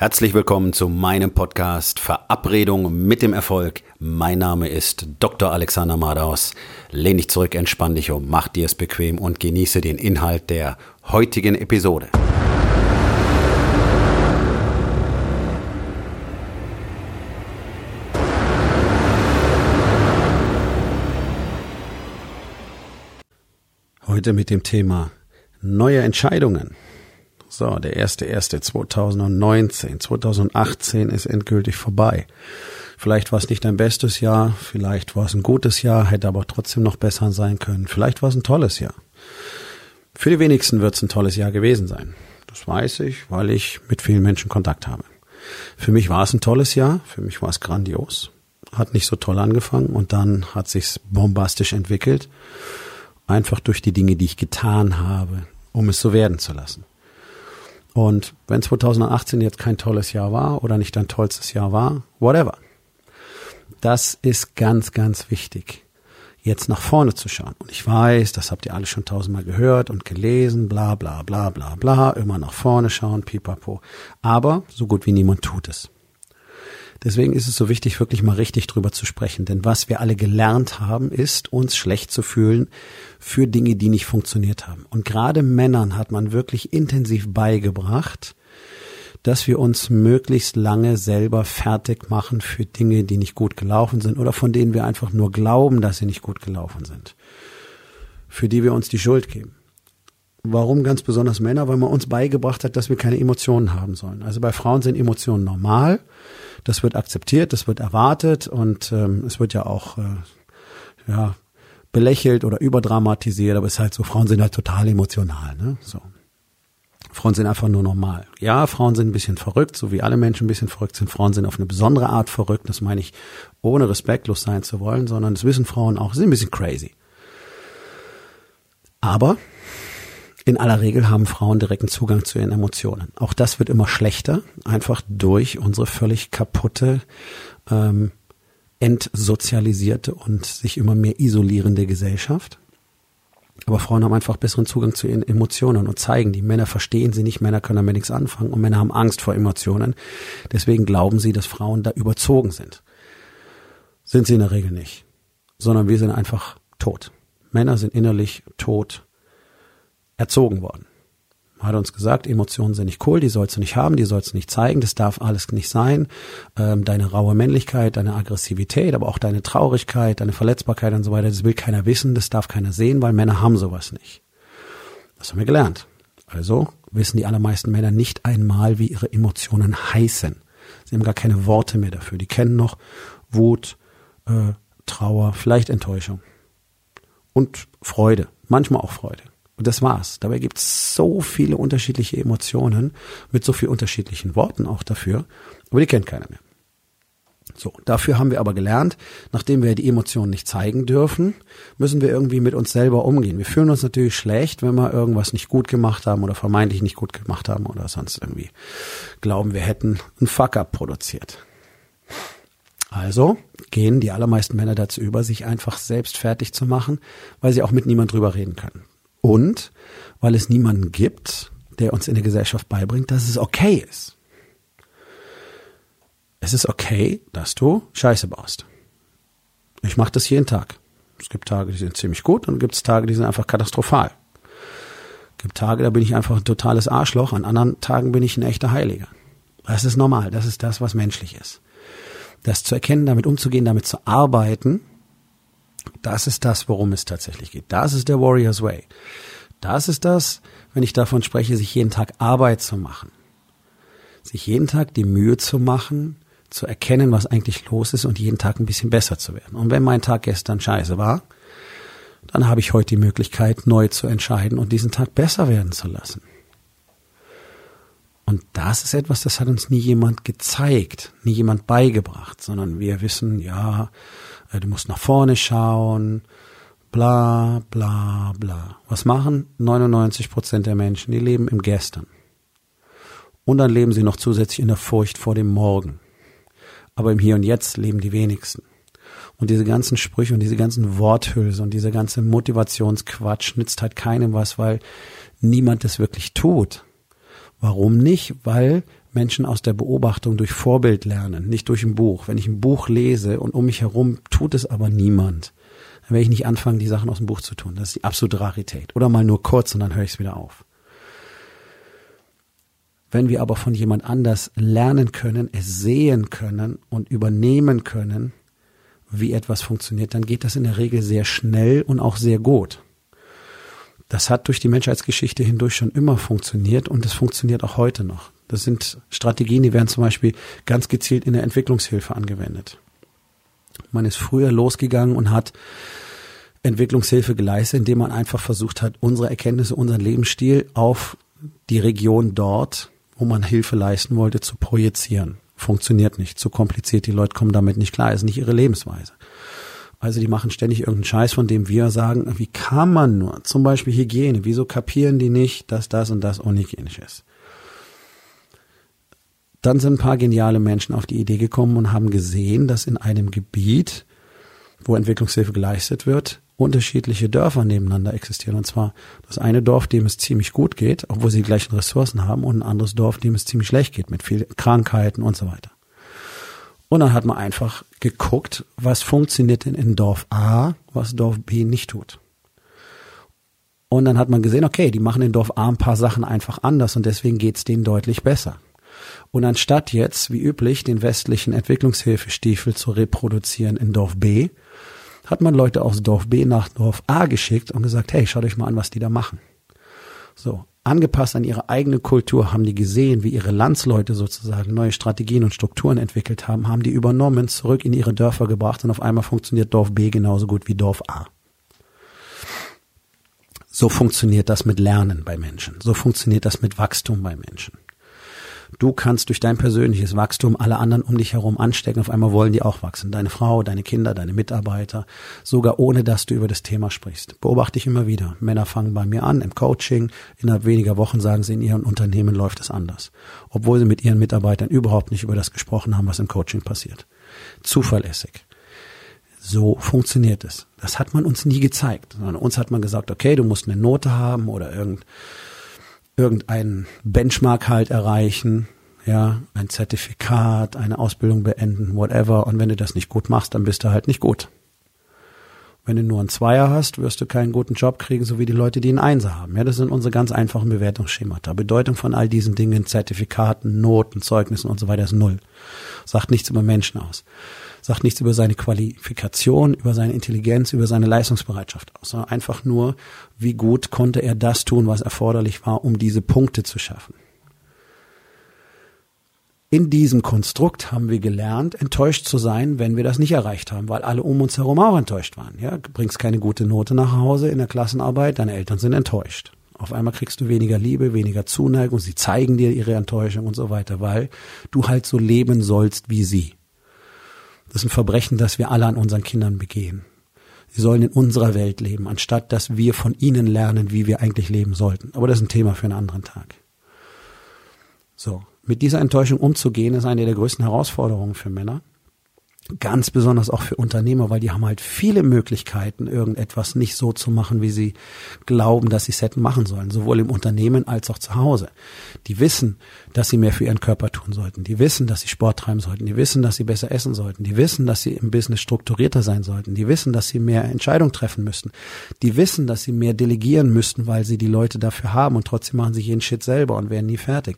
Herzlich willkommen zu meinem Podcast Verabredung mit dem Erfolg. Mein Name ist Dr. Alexander Madaus. Lehn dich zurück, entspann dich um, mach dir es bequem und genieße den Inhalt der heutigen Episode. Heute mit dem Thema neue Entscheidungen. So, der erste erste 2019, 2018 ist endgültig vorbei. Vielleicht war es nicht dein bestes Jahr, vielleicht war es ein gutes Jahr, hätte aber trotzdem noch besser sein können. Vielleicht war es ein tolles Jahr. Für die wenigsten wird es ein tolles Jahr gewesen sein. Das weiß ich, weil ich mit vielen Menschen Kontakt habe. Für mich war es ein tolles Jahr, für mich war es grandios. Hat nicht so toll angefangen und dann hat sich's bombastisch entwickelt. Einfach durch die Dinge, die ich getan habe, um es so werden zu lassen. Und wenn 2018 jetzt kein tolles Jahr war oder nicht dein tollstes Jahr war, whatever. Das ist ganz, ganz wichtig, jetzt nach vorne zu schauen. Und ich weiß, das habt ihr alle schon tausendmal gehört und gelesen, bla bla bla bla bla, immer nach vorne schauen, pipapo. Aber so gut wie niemand tut es. Deswegen ist es so wichtig, wirklich mal richtig drüber zu sprechen. Denn was wir alle gelernt haben, ist, uns schlecht zu fühlen für Dinge, die nicht funktioniert haben. Und gerade Männern hat man wirklich intensiv beigebracht, dass wir uns möglichst lange selber fertig machen für Dinge, die nicht gut gelaufen sind oder von denen wir einfach nur glauben, dass sie nicht gut gelaufen sind. Für die wir uns die Schuld geben. Warum ganz besonders Männer? Weil man uns beigebracht hat, dass wir keine Emotionen haben sollen. Also bei Frauen sind Emotionen normal. Das wird akzeptiert, das wird erwartet und ähm, es wird ja auch äh, ja, belächelt oder überdramatisiert, aber es ist halt so, Frauen sind halt total emotional, ne? So. Frauen sind einfach nur normal. Ja, Frauen sind ein bisschen verrückt, so wie alle Menschen ein bisschen verrückt sind. Frauen sind auf eine besondere Art verrückt. Das meine ich, ohne respektlos sein zu wollen, sondern das wissen Frauen auch. Sie sind ein bisschen crazy. Aber in aller Regel haben Frauen direkten Zugang zu ihren Emotionen. Auch das wird immer schlechter, einfach durch unsere völlig kaputte, ähm, entsozialisierte und sich immer mehr isolierende Gesellschaft. Aber Frauen haben einfach besseren Zugang zu ihren Emotionen und zeigen die. Männer verstehen sie nicht, Männer können damit nichts anfangen und Männer haben Angst vor Emotionen. Deswegen glauben sie, dass Frauen da überzogen sind. Sind sie in der Regel nicht, sondern wir sind einfach tot. Männer sind innerlich tot erzogen worden. Hat uns gesagt, Emotionen sind nicht cool, die sollst du nicht haben, die sollst du nicht zeigen, das darf alles nicht sein. Ähm, deine raue Männlichkeit, deine Aggressivität, aber auch deine Traurigkeit, deine Verletzbarkeit und so weiter, das will keiner wissen, das darf keiner sehen, weil Männer haben sowas nicht. Das haben wir gelernt. Also wissen die allermeisten Männer nicht einmal, wie ihre Emotionen heißen. Sie haben gar keine Worte mehr dafür. Die kennen noch Wut, äh, Trauer, vielleicht Enttäuschung und Freude, manchmal auch Freude. Und das war's. Dabei gibt es so viele unterschiedliche Emotionen mit so vielen unterschiedlichen Worten auch dafür, aber die kennt keiner mehr. So, dafür haben wir aber gelernt, nachdem wir die Emotionen nicht zeigen dürfen, müssen wir irgendwie mit uns selber umgehen. Wir fühlen uns natürlich schlecht, wenn wir irgendwas nicht gut gemacht haben oder vermeintlich nicht gut gemacht haben oder sonst irgendwie glauben, wir hätten einen Fuck-up produziert. Also gehen die allermeisten Männer dazu über, sich einfach selbst fertig zu machen, weil sie auch mit niemand drüber reden können. Und weil es niemanden gibt, der uns in der Gesellschaft beibringt, dass es okay ist. Es ist okay, dass du Scheiße baust. Ich mache das jeden Tag. Es gibt Tage, die sind ziemlich gut und gibt es Tage, die sind einfach katastrophal. Es gibt Tage, da bin ich einfach ein totales Arschloch, an anderen Tagen bin ich ein echter Heiliger. Das ist normal, das ist das, was menschlich ist. Das zu erkennen, damit umzugehen, damit zu arbeiten das ist das, worum es tatsächlich geht. Das ist der Warrior's Way. Das ist das, wenn ich davon spreche, sich jeden Tag Arbeit zu machen. Sich jeden Tag die Mühe zu machen, zu erkennen, was eigentlich los ist und jeden Tag ein bisschen besser zu werden. Und wenn mein Tag gestern scheiße war, dann habe ich heute die Möglichkeit, neu zu entscheiden und diesen Tag besser werden zu lassen. Und das ist etwas, das hat uns nie jemand gezeigt, nie jemand beigebracht, sondern wir wissen, ja, du musst nach vorne schauen, bla bla bla. Was machen 99 Prozent der Menschen? Die leben im Gestern. Und dann leben sie noch zusätzlich in der Furcht vor dem Morgen. Aber im Hier und Jetzt leben die wenigsten. Und diese ganzen Sprüche und diese ganzen Worthülse und dieser ganze Motivationsquatsch nützt halt keinem was, weil niemand es wirklich tut. Warum nicht? Weil Menschen aus der Beobachtung durch Vorbild lernen, nicht durch ein Buch. Wenn ich ein Buch lese und um mich herum tut es aber niemand, dann werde ich nicht anfangen, die Sachen aus dem Buch zu tun. Das ist die absolute Rarität. Oder mal nur kurz und dann höre ich es wieder auf. Wenn wir aber von jemand anders lernen können, es sehen können und übernehmen können, wie etwas funktioniert, dann geht das in der Regel sehr schnell und auch sehr gut. Das hat durch die Menschheitsgeschichte hindurch schon immer funktioniert und es funktioniert auch heute noch. Das sind Strategien, die werden zum Beispiel ganz gezielt in der Entwicklungshilfe angewendet. Man ist früher losgegangen und hat Entwicklungshilfe geleistet, indem man einfach versucht hat, unsere Erkenntnisse, unseren Lebensstil auf die Region dort, wo man Hilfe leisten wollte, zu projizieren. Funktioniert nicht, zu kompliziert, die Leute kommen damit nicht klar, ist nicht ihre Lebensweise. Also die machen ständig irgendeinen Scheiß, von dem wir sagen, wie kann man nur, zum Beispiel Hygiene, wieso kapieren die nicht, dass das und das unhygienisch ist? Dann sind ein paar geniale Menschen auf die Idee gekommen und haben gesehen, dass in einem Gebiet, wo Entwicklungshilfe geleistet wird, unterschiedliche Dörfer nebeneinander existieren. Und zwar das eine Dorf, dem es ziemlich gut geht, obwohl sie die gleichen Ressourcen haben, und ein anderes Dorf, dem es ziemlich schlecht geht, mit vielen Krankheiten und so weiter. Und dann hat man einfach geguckt, was funktioniert denn in Dorf A, was Dorf B nicht tut. Und dann hat man gesehen, okay, die machen in Dorf A ein paar Sachen einfach anders und deswegen geht's denen deutlich besser. Und anstatt jetzt, wie üblich, den westlichen Entwicklungshilfestiefel zu reproduzieren in Dorf B, hat man Leute aus Dorf B nach Dorf A geschickt und gesagt, hey, schaut euch mal an, was die da machen. So, angepasst an ihre eigene Kultur haben die gesehen, wie ihre Landsleute sozusagen neue Strategien und Strukturen entwickelt haben, haben die übernommen, zurück in ihre Dörfer gebracht und auf einmal funktioniert Dorf B genauso gut wie Dorf A. So funktioniert das mit Lernen bei Menschen. So funktioniert das mit Wachstum bei Menschen. Du kannst durch dein persönliches Wachstum alle anderen um dich herum anstecken. Auf einmal wollen die auch wachsen. Deine Frau, deine Kinder, deine Mitarbeiter. Sogar ohne, dass du über das Thema sprichst. Beobachte ich immer wieder. Männer fangen bei mir an im Coaching. Innerhalb weniger Wochen sagen sie, in ihrem Unternehmen läuft es anders. Obwohl sie mit ihren Mitarbeitern überhaupt nicht über das gesprochen haben, was im Coaching passiert. Zuverlässig. So funktioniert es. Das hat man uns nie gezeigt, sondern uns hat man gesagt, okay, du musst eine Note haben oder irgend, irgendeinen Benchmark halt erreichen, ja, ein Zertifikat, eine Ausbildung beenden, whatever. Und wenn du das nicht gut machst, dann bist du halt nicht gut. Wenn du nur einen Zweier hast, wirst du keinen guten Job kriegen, so wie die Leute, die einen Einser haben. Ja, das sind unsere ganz einfachen Bewertungsschemata. Bedeutung von all diesen Dingen, Zertifikaten, Noten, Zeugnissen und so weiter ist null. Sagt nichts über Menschen aus sagt nichts über seine Qualifikation, über seine Intelligenz, über seine Leistungsbereitschaft aus, sondern einfach nur, wie gut konnte er das tun, was erforderlich war, um diese Punkte zu schaffen. In diesem Konstrukt haben wir gelernt, enttäuscht zu sein, wenn wir das nicht erreicht haben, weil alle um uns herum auch enttäuscht waren. Ja, bringst keine gute Note nach Hause in der Klassenarbeit, deine Eltern sind enttäuscht. Auf einmal kriegst du weniger Liebe, weniger Zuneigung, sie zeigen dir ihre Enttäuschung und so weiter, weil du halt so leben sollst wie sie. Das ist ein Verbrechen, das wir alle an unseren Kindern begehen. Sie sollen in unserer Welt leben, anstatt dass wir von ihnen lernen, wie wir eigentlich leben sollten. Aber das ist ein Thema für einen anderen Tag. So. Mit dieser Enttäuschung umzugehen, ist eine der größten Herausforderungen für Männer. Ganz besonders auch für Unternehmer, weil die haben halt viele Möglichkeiten, irgendetwas nicht so zu machen, wie sie glauben, dass sie es hätten machen sollen, sowohl im Unternehmen als auch zu Hause. Die wissen, dass sie mehr für ihren Körper tun sollten. Die wissen, dass sie Sport treiben sollten. Die wissen, dass sie besser essen sollten. Die wissen, dass sie im Business strukturierter sein sollten. Die wissen, dass sie mehr Entscheidungen treffen müssten. Die wissen, dass sie mehr delegieren müssten, weil sie die Leute dafür haben und trotzdem machen sie jeden Shit selber und werden nie fertig.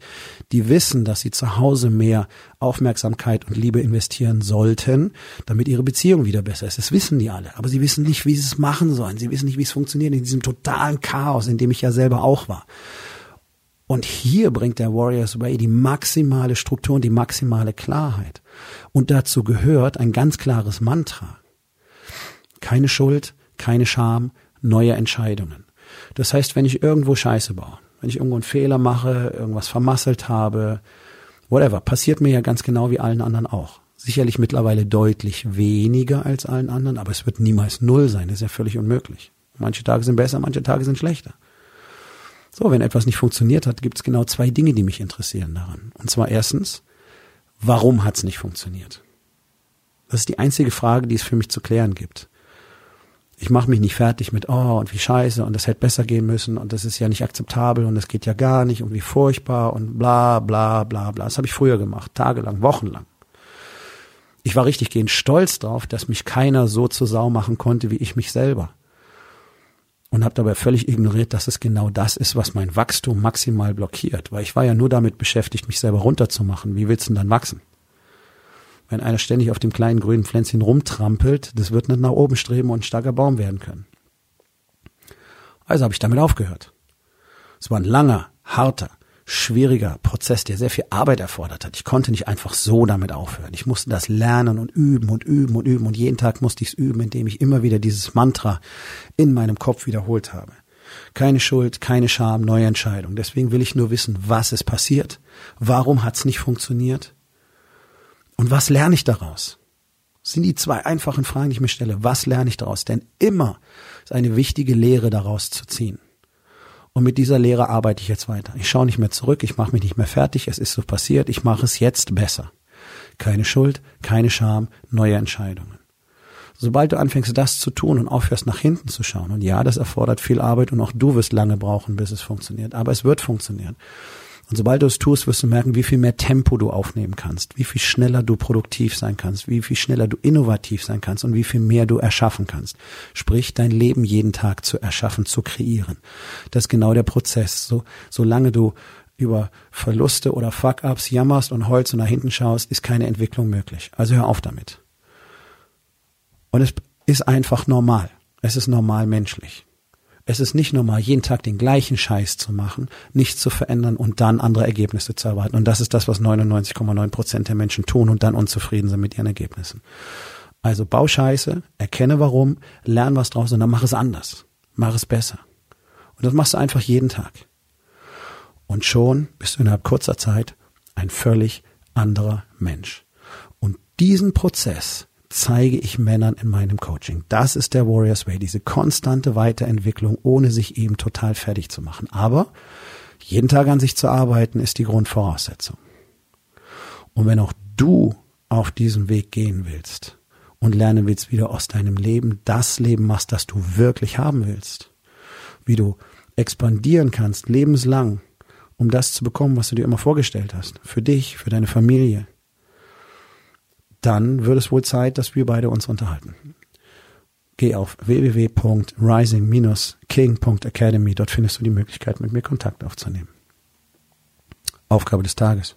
Die wissen, dass sie zu Hause mehr Aufmerksamkeit und Liebe investieren sollten, damit ihre Beziehung wieder besser ist. Das wissen die alle. Aber sie wissen nicht, wie sie es machen sollen. Sie wissen nicht, wie es funktioniert in diesem totalen Chaos, in dem ich ja selber auch war. Und hier bringt der Warriors Way die maximale Struktur und die maximale Klarheit. Und dazu gehört ein ganz klares Mantra. Keine Schuld, keine Scham, neue Entscheidungen. Das heißt, wenn ich irgendwo Scheiße baue, wenn ich irgendwo einen Fehler mache, irgendwas vermasselt habe, whatever, passiert mir ja ganz genau wie allen anderen auch. Sicherlich mittlerweile deutlich weniger als allen anderen, aber es wird niemals null sein. Das ist ja völlig unmöglich. Manche Tage sind besser, manche Tage sind schlechter. So, wenn etwas nicht funktioniert hat, gibt es genau zwei Dinge, die mich interessieren daran. Und zwar erstens, warum hat es nicht funktioniert? Das ist die einzige Frage, die es für mich zu klären gibt. Ich mache mich nicht fertig mit, oh, und wie scheiße, und das hätte besser gehen müssen, und das ist ja nicht akzeptabel, und das geht ja gar nicht, und wie furchtbar, und bla, bla, bla, bla. Das habe ich früher gemacht, tagelang, wochenlang. Ich war richtig gehend stolz drauf, dass mich keiner so zur Sau machen konnte wie ich mich selber. Und habe dabei völlig ignoriert, dass es genau das ist, was mein Wachstum maximal blockiert. Weil ich war ja nur damit beschäftigt, mich selber runterzumachen. Wie willst du denn dann wachsen? Wenn einer ständig auf dem kleinen grünen Pflänzchen rumtrampelt, das wird nicht nach oben streben und ein starker Baum werden können. Also habe ich damit aufgehört. Es war ein langer, harter, schwieriger Prozess, der sehr viel Arbeit erfordert hat. Ich konnte nicht einfach so damit aufhören. Ich musste das lernen und üben und üben und üben und jeden Tag musste ich es üben, indem ich immer wieder dieses Mantra in meinem Kopf wiederholt habe. Keine Schuld, keine Scham, neue Entscheidung. Deswegen will ich nur wissen, was ist passiert. Warum hat es nicht funktioniert? Und was lerne ich daraus? Das sind die zwei einfachen Fragen, die ich mir stelle. Was lerne ich daraus? Denn immer ist eine wichtige Lehre daraus zu ziehen. Und mit dieser Lehre arbeite ich jetzt weiter. Ich schaue nicht mehr zurück, ich mache mich nicht mehr fertig, es ist so passiert, ich mache es jetzt besser. Keine Schuld, keine Scham, neue Entscheidungen. Sobald du anfängst, das zu tun und aufhörst, nach hinten zu schauen, und ja, das erfordert viel Arbeit und auch du wirst lange brauchen, bis es funktioniert, aber es wird funktionieren. Und sobald du es tust, wirst du merken, wie viel mehr Tempo du aufnehmen kannst, wie viel schneller du produktiv sein kannst, wie viel schneller du innovativ sein kannst und wie viel mehr du erschaffen kannst. Sprich, dein Leben jeden Tag zu erschaffen, zu kreieren. Das ist genau der Prozess. So, solange du über Verluste oder Fuck-ups jammerst und heulst und nach hinten schaust, ist keine Entwicklung möglich. Also hör auf damit. Und es ist einfach normal. Es ist normal menschlich. Es ist nicht normal, jeden Tag den gleichen Scheiß zu machen, nichts zu verändern und dann andere Ergebnisse zu erwarten. Und das ist das, was 99,9 Prozent der Menschen tun und dann unzufrieden sind mit ihren Ergebnissen. Also bau Scheiße, erkenne warum, lern was draus und dann mach es anders. Mach es besser. Und das machst du einfach jeden Tag. Und schon bist du innerhalb kurzer Zeit ein völlig anderer Mensch. Und diesen Prozess zeige ich Männern in meinem Coaching. Das ist der Warriors Way, diese konstante Weiterentwicklung, ohne sich eben total fertig zu machen. Aber jeden Tag an sich zu arbeiten, ist die Grundvoraussetzung. Und wenn auch du auf diesem Weg gehen willst und lernen willst, wie du aus deinem Leben das Leben machst, das du wirklich haben willst, wie du expandieren kannst, lebenslang, um das zu bekommen, was du dir immer vorgestellt hast, für dich, für deine Familie, dann wird es wohl Zeit, dass wir beide uns unterhalten. Geh auf www.rising-king.academy. Dort findest du die Möglichkeit, mit mir Kontakt aufzunehmen. Aufgabe des Tages.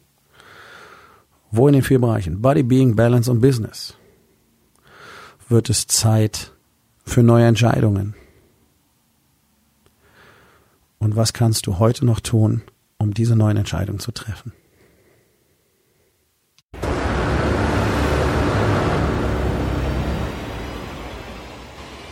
Wo in den vier Bereichen Body, Being, Balance und Business wird es Zeit für neue Entscheidungen? Und was kannst du heute noch tun, um diese neuen Entscheidungen zu treffen?